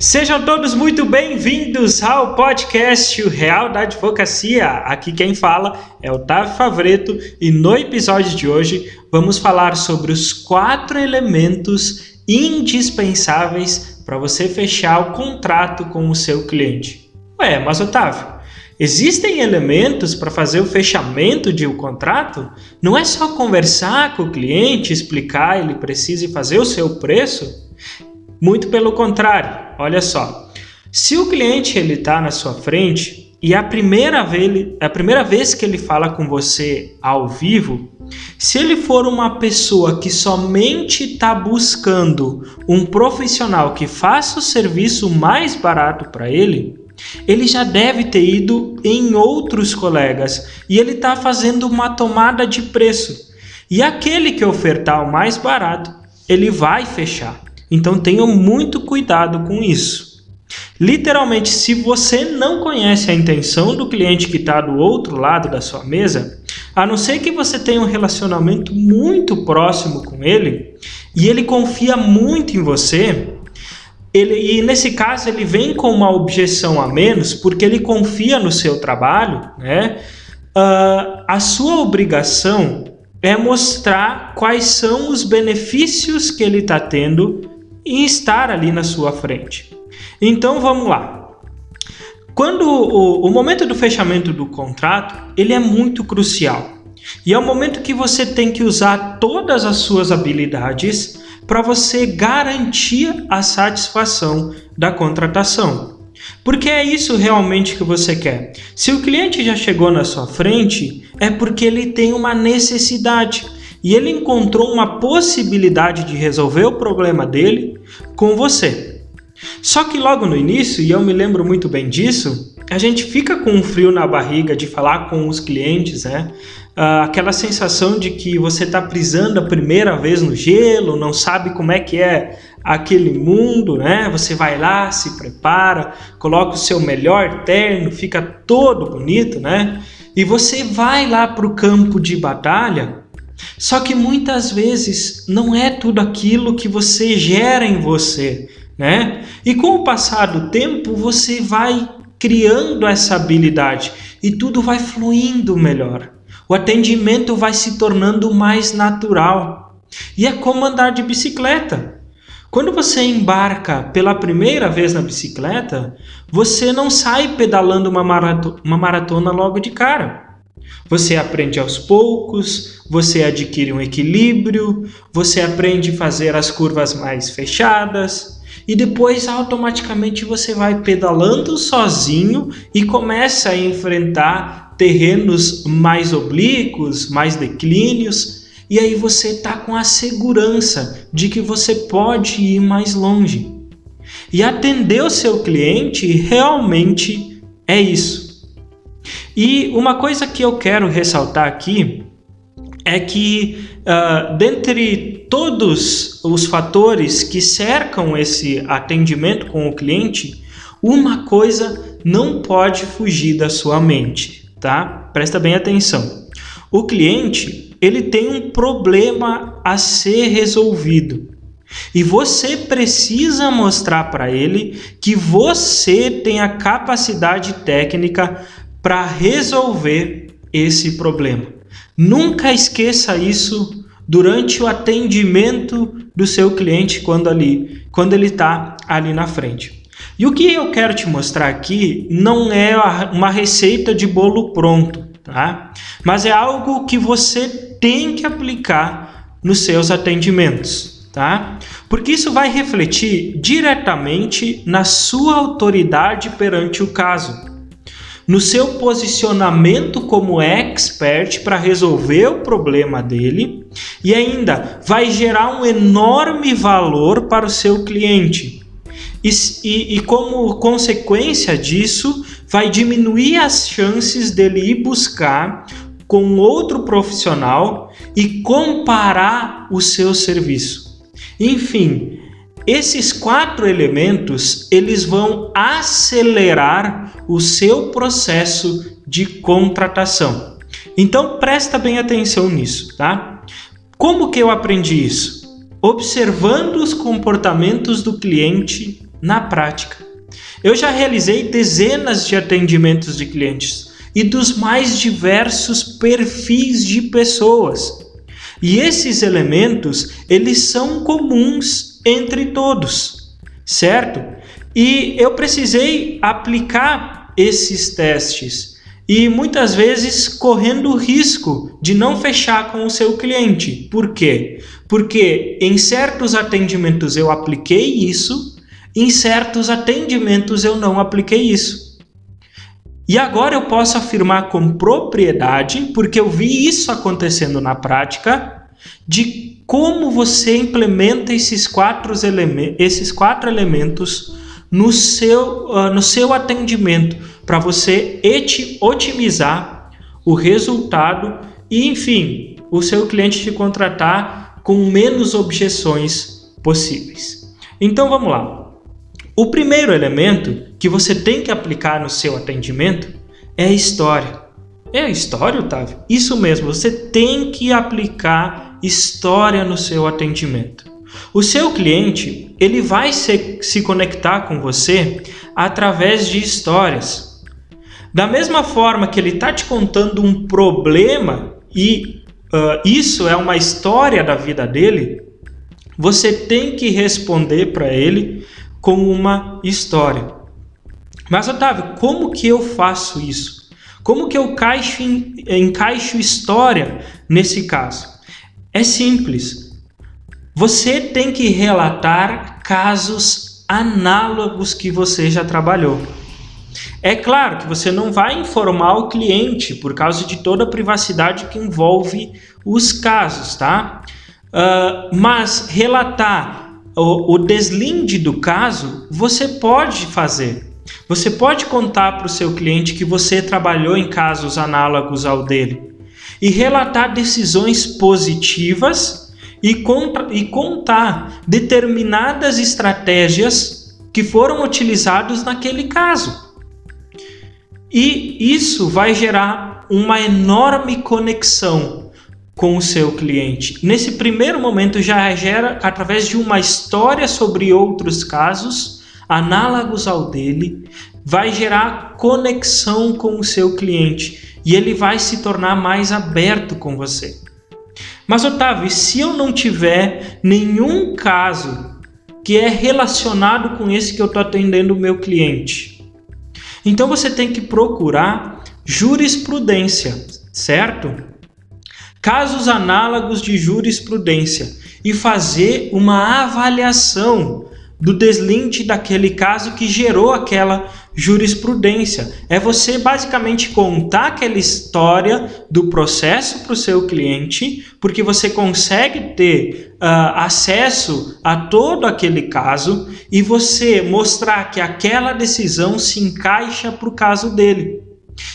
Sejam todos muito bem-vindos ao podcast O Real da Advocacia. Aqui quem fala é Otávio Favreto e no episódio de hoje vamos falar sobre os quatro elementos indispensáveis para você fechar o contrato com o seu cliente. Ué, mas Otávio, existem elementos para fazer o fechamento de um contrato? Não é só conversar com o cliente, explicar ele precisa fazer o seu preço? Muito pelo contrário, olha só. Se o cliente ele está na sua frente e a primeira, vez, a primeira vez que ele fala com você ao vivo, se ele for uma pessoa que somente está buscando um profissional que faça o serviço mais barato para ele, ele já deve ter ido em outros colegas e ele está fazendo uma tomada de preço. E aquele que ofertar o mais barato, ele vai fechar. Então tenham muito cuidado com isso. Literalmente, se você não conhece a intenção do cliente que está do outro lado da sua mesa, a não ser que você tenha um relacionamento muito próximo com ele e ele confia muito em você, ele, e nesse caso ele vem com uma objeção a menos porque ele confia no seu trabalho, né? Uh, a sua obrigação é mostrar quais são os benefícios que ele está tendo e estar ali na sua frente. Então vamos lá. Quando o, o momento do fechamento do contrato, ele é muito crucial. E é o momento que você tem que usar todas as suas habilidades para você garantir a satisfação da contratação. Porque é isso realmente que você quer. Se o cliente já chegou na sua frente, é porque ele tem uma necessidade e ele encontrou uma possibilidade de resolver o problema dele com você. Só que logo no início, e eu me lembro muito bem disso, a gente fica com um frio na barriga de falar com os clientes, né? Ah, aquela sensação de que você está prisando a primeira vez no gelo, não sabe como é que é aquele mundo, né? Você vai lá, se prepara, coloca o seu melhor terno, fica todo bonito, né? E você vai lá para o campo de batalha só que muitas vezes não é tudo aquilo que você gera em você, né? E com o passar do tempo você vai criando essa habilidade e tudo vai fluindo melhor. O atendimento vai se tornando mais natural. E é como andar de bicicleta. Quando você embarca pela primeira vez na bicicleta, você não sai pedalando uma maratona, uma maratona logo de cara. Você aprende aos poucos, você adquire um equilíbrio, você aprende a fazer as curvas mais fechadas e depois automaticamente você vai pedalando sozinho e começa a enfrentar terrenos mais oblíquos, mais declínios, e aí você está com a segurança de que você pode ir mais longe. E atender o seu cliente realmente é isso e uma coisa que eu quero ressaltar aqui é que, uh, dentre todos os fatores que cercam esse atendimento com o cliente, uma coisa não pode fugir da sua mente, tá? Presta bem atenção. O cliente, ele tem um problema a ser resolvido. E você precisa mostrar para ele que você tem a capacidade técnica para resolver esse problema. Nunca esqueça isso durante o atendimento do seu cliente quando ali, quando ele está ali na frente. E o que eu quero te mostrar aqui não é uma receita de bolo pronto, tá? Mas é algo que você tem que aplicar nos seus atendimentos, tá? Porque isso vai refletir diretamente na sua autoridade perante o caso no seu posicionamento como expert para resolver o problema dele e ainda vai gerar um enorme valor para o seu cliente. E, e, e, como consequência disso, vai diminuir as chances dele ir buscar com outro profissional e comparar o seu serviço. Enfim, esses quatro elementos, eles vão acelerar o seu processo de contratação. Então presta bem atenção nisso, tá? Como que eu aprendi isso? Observando os comportamentos do cliente na prática. Eu já realizei dezenas de atendimentos de clientes e dos mais diversos perfis de pessoas. E esses elementos, eles são comuns entre todos, certo? E eu precisei aplicar esses testes e muitas vezes correndo o risco de não fechar com o seu cliente. Por quê? Porque em certos atendimentos eu apliquei isso, em certos atendimentos eu não apliquei isso. E agora eu posso afirmar com propriedade, porque eu vi isso acontecendo na prática, de como você implementa esses quatro, elementos, esses quatro elementos no seu, uh, no seu atendimento, para você otimizar o resultado e, enfim, o seu cliente te contratar com menos objeções possíveis. Então vamos lá. O primeiro elemento que você tem que aplicar no seu atendimento é a história. É a história, Otávio? Isso mesmo, você tem que aplicar história no seu atendimento. O seu cliente, ele vai se, se conectar com você através de histórias. Da mesma forma que ele está te contando um problema e uh, isso é uma história da vida dele, você tem que responder para ele com uma história. Mas, Otávio, como que eu faço isso? Como que eu encaixo, encaixo história nesse caso? É simples. Você tem que relatar casos análogos que você já trabalhou. É claro que você não vai informar o cliente por causa de toda a privacidade que envolve os casos, tá? Uh, mas relatar o, o deslinde do caso você pode fazer. Você pode contar para o seu cliente que você trabalhou em casos análogos ao dele e relatar decisões positivas e, contra, e contar determinadas estratégias que foram utilizadas naquele caso. E isso vai gerar uma enorme conexão com o seu cliente. Nesse primeiro momento já gera através de uma história sobre outros casos análogos ao dele, vai gerar conexão com o seu cliente e ele vai se tornar mais aberto com você. Mas Otávio, se eu não tiver nenhum caso que é relacionado com esse que eu estou atendendo o meu cliente, então você tem que procurar jurisprudência, certo? casos análogos de jurisprudência e fazer uma avaliação do deslinde daquele caso que gerou aquela jurisprudência. É você basicamente contar aquela história do processo para o seu cliente, porque você consegue ter uh, acesso a todo aquele caso e você mostrar que aquela decisão se encaixa para o caso dele.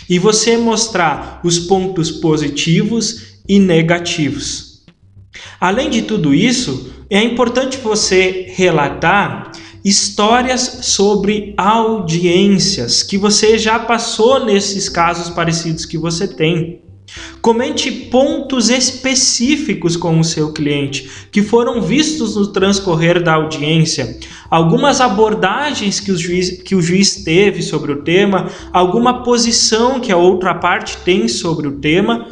E você mostrar os pontos positivos e negativos. Além de tudo isso, é importante você relatar histórias sobre audiências que você já passou nesses casos parecidos que você tem. Comente pontos específicos com o seu cliente que foram vistos no transcorrer da audiência, algumas abordagens que o juiz, que o juiz teve sobre o tema, alguma posição que a outra parte tem sobre o tema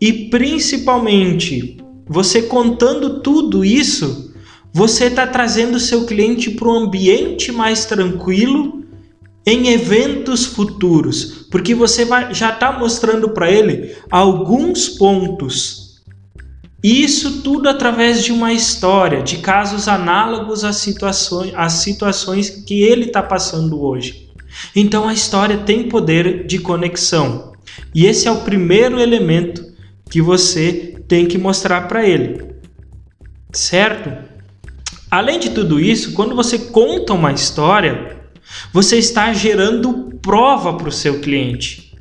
e principalmente, você contando tudo isso, você está trazendo seu cliente para um ambiente mais tranquilo em eventos futuros, porque você vai, já está mostrando para ele alguns pontos. Isso tudo através de uma história, de casos análogos às situações, às situações que ele está passando hoje. Então a história tem poder de conexão. E esse é o primeiro elemento que você tem que mostrar para ele. Certo? Além de tudo isso, quando você conta uma história, você está gerando prova para o seu cliente.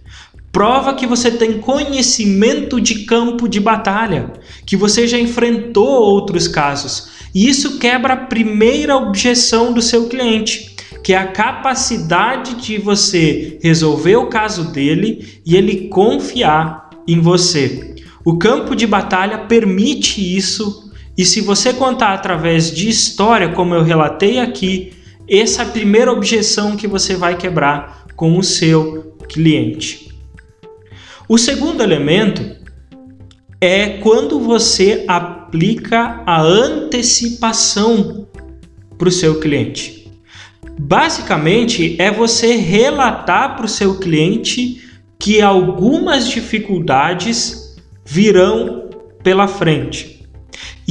Prova que você tem conhecimento de campo de batalha, que você já enfrentou outros casos. E isso quebra a primeira objeção do seu cliente, que é a capacidade de você resolver o caso dele e ele confiar em você. O campo de batalha permite isso, e se você contar através de história, como eu relatei aqui, essa é a primeira objeção que você vai quebrar com o seu cliente. O segundo elemento é quando você aplica a antecipação para o seu cliente. Basicamente, é você relatar para o seu cliente que algumas dificuldades virão pela frente.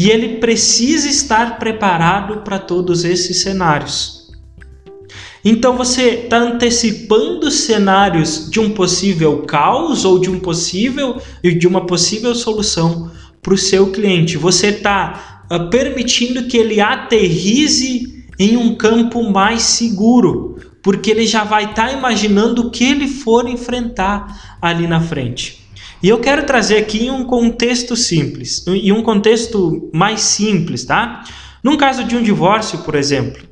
E ele precisa estar preparado para todos esses cenários. Então você está antecipando cenários de um possível caos ou de um possível de uma possível solução para o seu cliente. Você está uh, ah, permitindo que ele aterrize em um campo mais seguro, porque ele já vai estar tá imaginando o que ele for enfrentar ali na frente. E eu quero trazer aqui um contexto simples, e um contexto mais simples, tá? Num caso de um divórcio, por exemplo,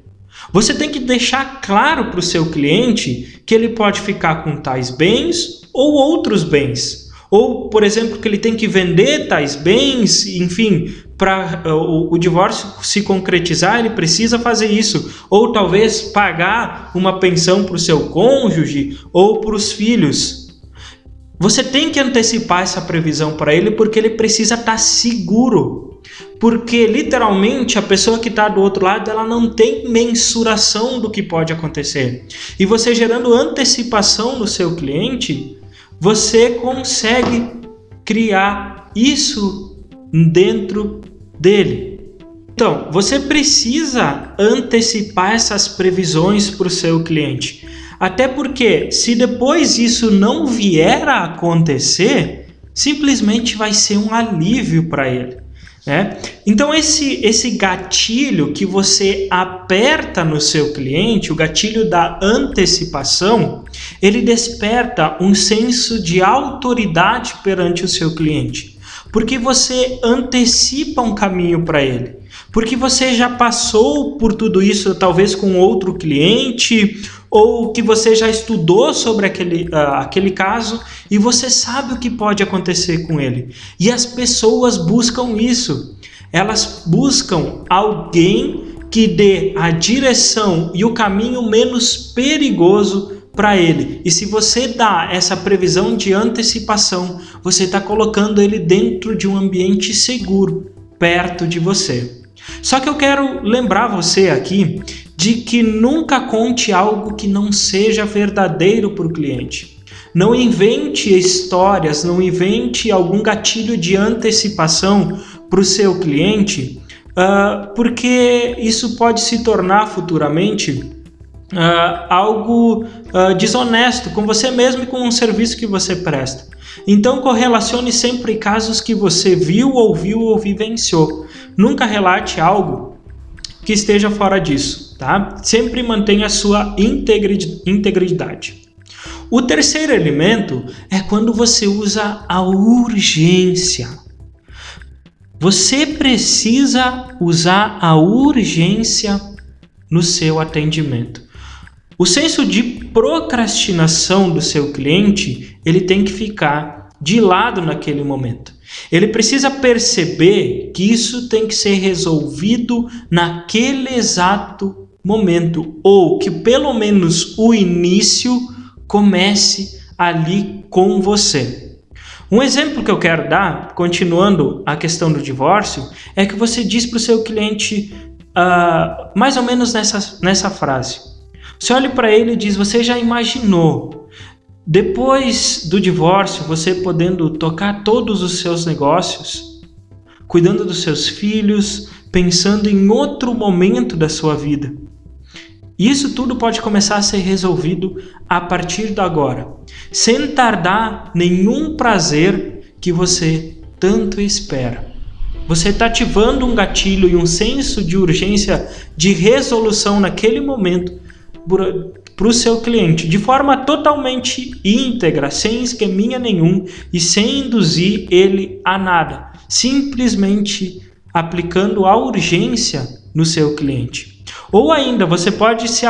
você tem que deixar claro para o seu cliente que ele pode ficar com tais bens ou outros bens. Ou, por exemplo, que ele tem que vender tais bens, enfim, para uh, o, o divórcio se concretizar, ele precisa fazer isso. Ou talvez pagar uma pensão para o seu cônjuge ou para os filhos. Você tem que antecipar essa previsão para ele porque ele precisa estar tá seguro porque literalmente a pessoa que está do outro lado ela não tem mensuração do que pode acontecer. E você gerando antecipação no seu cliente, você consegue criar isso dentro dele. Então, você precisa antecipar essas previsões para o seu cliente. Até porque, se depois isso não vier a acontecer, simplesmente vai ser um alívio para ele. Né? Então esse, esse gatilho que você aperta no seu cliente, o gatilho da antecipação, ele desperta um senso de autoridade perante o seu cliente, porque você antecipa um caminho para ele, porque você já passou por tudo isso talvez com outro cliente ou que você já estudou sobre aquele, uh, aquele caso e você sabe o que pode acontecer com ele. E as pessoas buscam isso. Elas buscam alguém que dê a direção e o caminho menos perigoso para ele. E se você dá essa previsão de antecipação, você está colocando ele dentro de um ambiente seguro, perto de você. Só que eu quero lembrar você aqui de que nunca conte algo que não seja verdadeiro para o cliente. Não invente histórias, não invente algum gatilho de antecipação para o seu cliente, uh, porque isso pode se tornar futuramente Uh, algo uh, desonesto com você mesmo e com um serviço que você presta. Então correlacione sempre casos que você viu, ouviu ou vivenciou. Nunca relate algo que esteja fora disso, tá? Sempre mantenha a sua integridade. O terceiro elemento é quando você usa a urgência. Você precisa usar a urgência no seu atendimento. O senso de procrastinação do seu cliente, ele tem que ficar de lado naquele momento. Ele precisa perceber que isso tem que ser resolvido naquele exato momento, ou que pelo menos o início comece ali com você. Um exemplo que eu quero dar, continuando a questão do divórcio, é que você diz para o seu cliente uh, mais ou menos nessa, nessa frase. Você olha para ele e diz: Você já imaginou depois do divórcio, você podendo tocar todos os seus negócios, cuidando dos seus filhos, pensando em outro momento da sua vida. Isso tudo pode começar a ser resolvido a partir de agora, sem tardar nenhum prazer que você tanto espera. Você está ativando um gatilho e um senso de urgência de resolução naquele momento para o seu cliente de forma totalmente íntegra, sem esqueminha nenhum e sem induzir ele a nada, simplesmente aplicando a urgência no seu cliente. Ou ainda, você pode, se,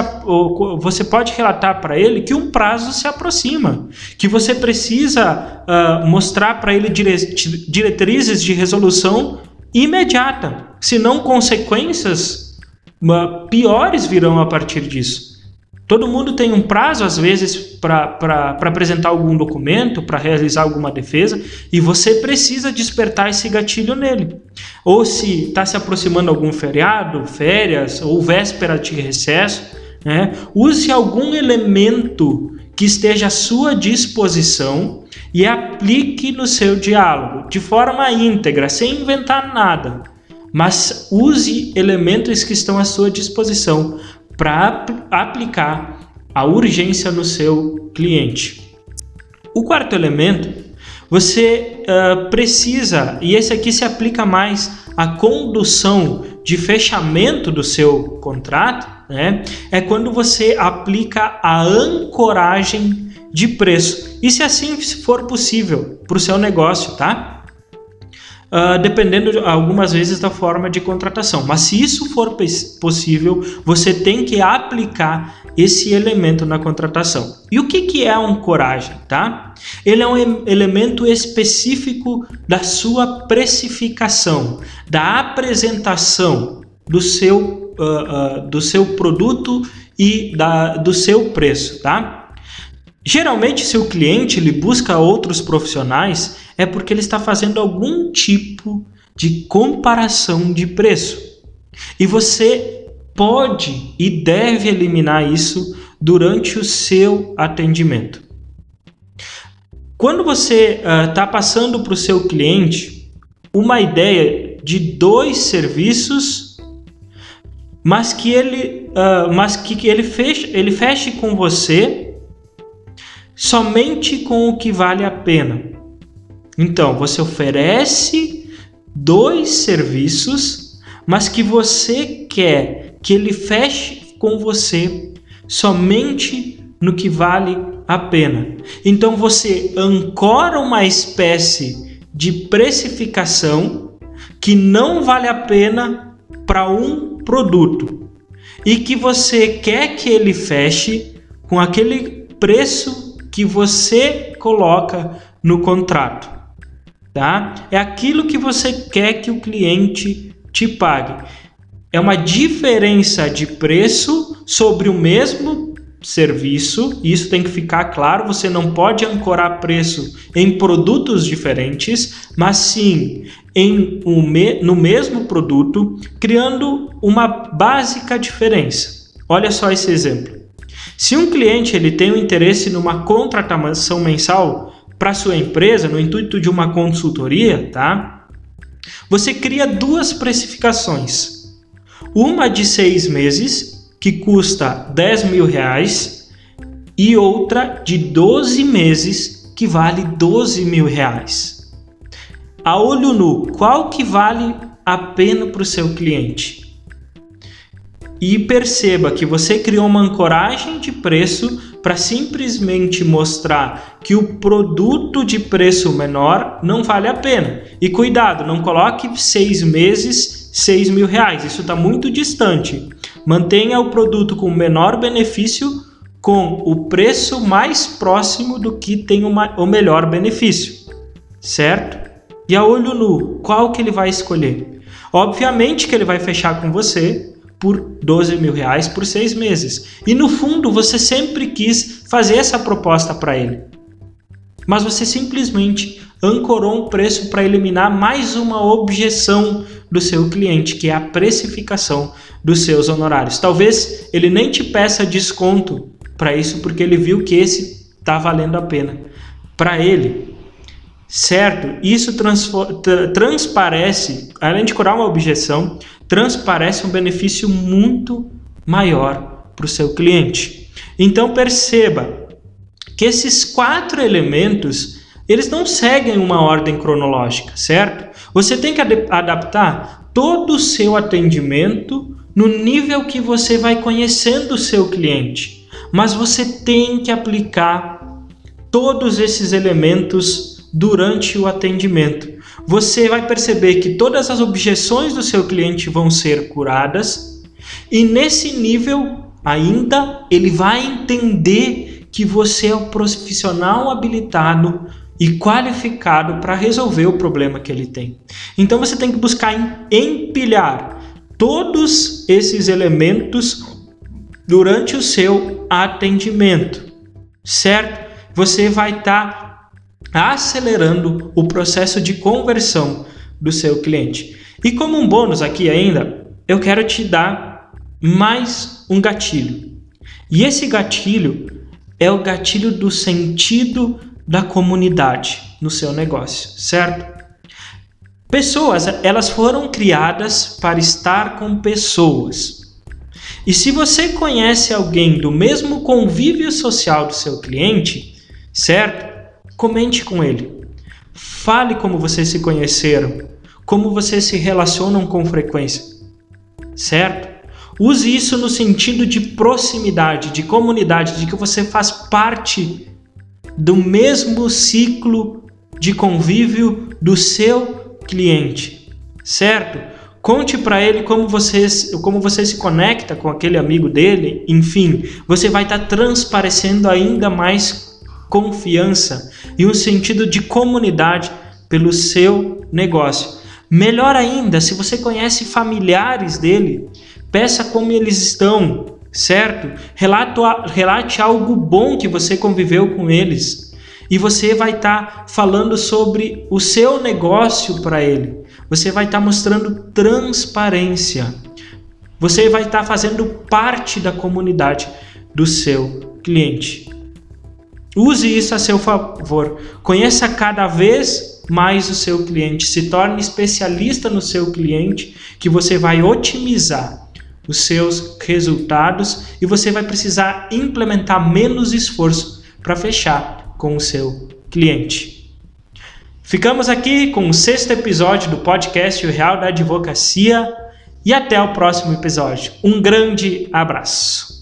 você pode relatar para ele que um prazo se aproxima, que você precisa uh, mostrar para ele diretrizes de resolução imediata, senão consequências piores virão a partir disso. Todo mundo tem um prazo, às vezes, para apresentar algum documento, para realizar alguma defesa, e você precisa despertar esse gatilho nele. Ou se está se aproximando algum feriado, férias, ou véspera de recesso, né? use algum elemento que esteja à sua disposição e aplique no seu diálogo, de forma íntegra, sem inventar nada. Mas use elementos que estão à sua disposição para aplicar a urgência no seu cliente. O quarto elemento, você uh, precisa, e esse aqui se aplica mais à condução de fechamento do seu contrato, né? É quando você aplica a ancoragem de preço. E se assim for possível para o seu negócio, tá? Uh, dependendo algumas vezes da forma de contratação. Mas se isso for possível, você tem que aplicar esse elemento na contratação. E o que, que é a ancoragem? Tá? Ele é um elemento específico da sua precificação, da apresentação do seu, uh, uh, do seu produto e da, do seu preço. Tá? Geralmente, se o cliente ele busca outros profissionais, é porque ele está fazendo algum tipo de comparação de preço. E você pode e deve eliminar isso durante o seu atendimento. Quando você está uh, passando para o seu cliente uma ideia de dois serviços, mas que ele, uh, mas que ele feche, ele feche com você somente com o que vale a pena. Então, você oferece dois serviços, mas que você quer que ele feche com você somente no que vale a pena. Então, você ancora uma espécie de precificação que não vale a pena para um produto e que você quer que ele feche com aquele preço que você coloca no contrato tá? É aquilo que você quer que o cliente te pague. É uma diferença de preço sobre o mesmo serviço, isso tem que ficar claro, você não pode ancorar preço em produtos diferentes, mas sim em um me no mesmo produto, criando uma básica diferença. Olha só esse exemplo. Se um cliente ele tem um interesse numa contratação mensal para sua empresa, no intuito de uma consultoria, tá? Você cria duas precificações. Uma de seis meses, que custa 10 mil reais, e outra de 12 meses, que vale 12 mil reais. A olho nu, qual que vale a pena para o seu cliente? E perceba que você criou uma ancoragem de preço para simplesmente mostrar que o produto de preço menor não vale a pena. E cuidado, não coloque seis meses, seis mil reais. Isso está muito distante. Mantenha o produto com menor benefício com o preço mais próximo do que tem uma, o melhor benefício, certo? E a olho nu, qual que ele vai escolher? Obviamente que ele vai fechar com você por 12 mil reais por seis meses. E no fundo você sempre quis fazer essa proposta para ele. Mas você simplesmente ancorou um preço para eliminar mais uma objeção do seu cliente, que é a precificação dos seus honorários. Talvez ele nem te peça desconto para isso, porque ele viu que esse está valendo a pena. Para ele, certo? Isso transparece, além de curar uma objeção, transparece um benefício muito maior para o seu cliente. Então perceba que esses quatro elementos eles não seguem uma ordem cronológica, certo? Você tem que adaptar todo o seu atendimento no nível que você vai conhecendo o seu cliente, mas você tem que aplicar todos esses elementos durante o atendimento você vai perceber que todas as objeções do seu cliente vão ser curadas e nesse nível ainda ele vai entender que você é o profissional habilitado e qualificado para resolver o problema que ele tem. Então você tem que buscar empilhar todos esses elementos durante o seu atendimento, certo? Você vai estar tá acelerando o processo de conversão do seu cliente. E como um bônus aqui ainda, eu quero te dar mais um gatilho. E esse gatilho é o gatilho do sentido da comunidade no seu negócio, certo? Pessoas, elas foram criadas para estar com pessoas. E se você conhece alguém do mesmo convívio social do seu cliente, certo? Comente com ele. Fale como vocês se conheceram, como vocês se relacionam com frequência, certo? Use isso no sentido de proximidade, de comunidade, de que você faz parte do mesmo ciclo de convívio do seu cliente, certo? Conte para ele como você, como você se conecta com aquele amigo dele, enfim, você vai estar tá transparecendo ainda mais confiança e um sentido de comunidade pelo seu negócio. Melhor ainda, se você conhece familiares dele, peça como eles estão, certo? Relato, relate algo bom que você conviveu com eles. E você vai estar tá falando sobre o seu negócio para ele. Você vai estar tá mostrando transparência. Você vai estar tá fazendo parte da comunidade do seu cliente. Use isso a seu favor. Conheça cada vez mais o seu cliente. Se torne especialista no seu cliente, que você vai otimizar os seus resultados e você vai precisar implementar menos esforço para fechar com o seu cliente. Ficamos aqui com o sexto episódio do podcast O Real da Advocacia e até o próximo episódio. Um grande abraço.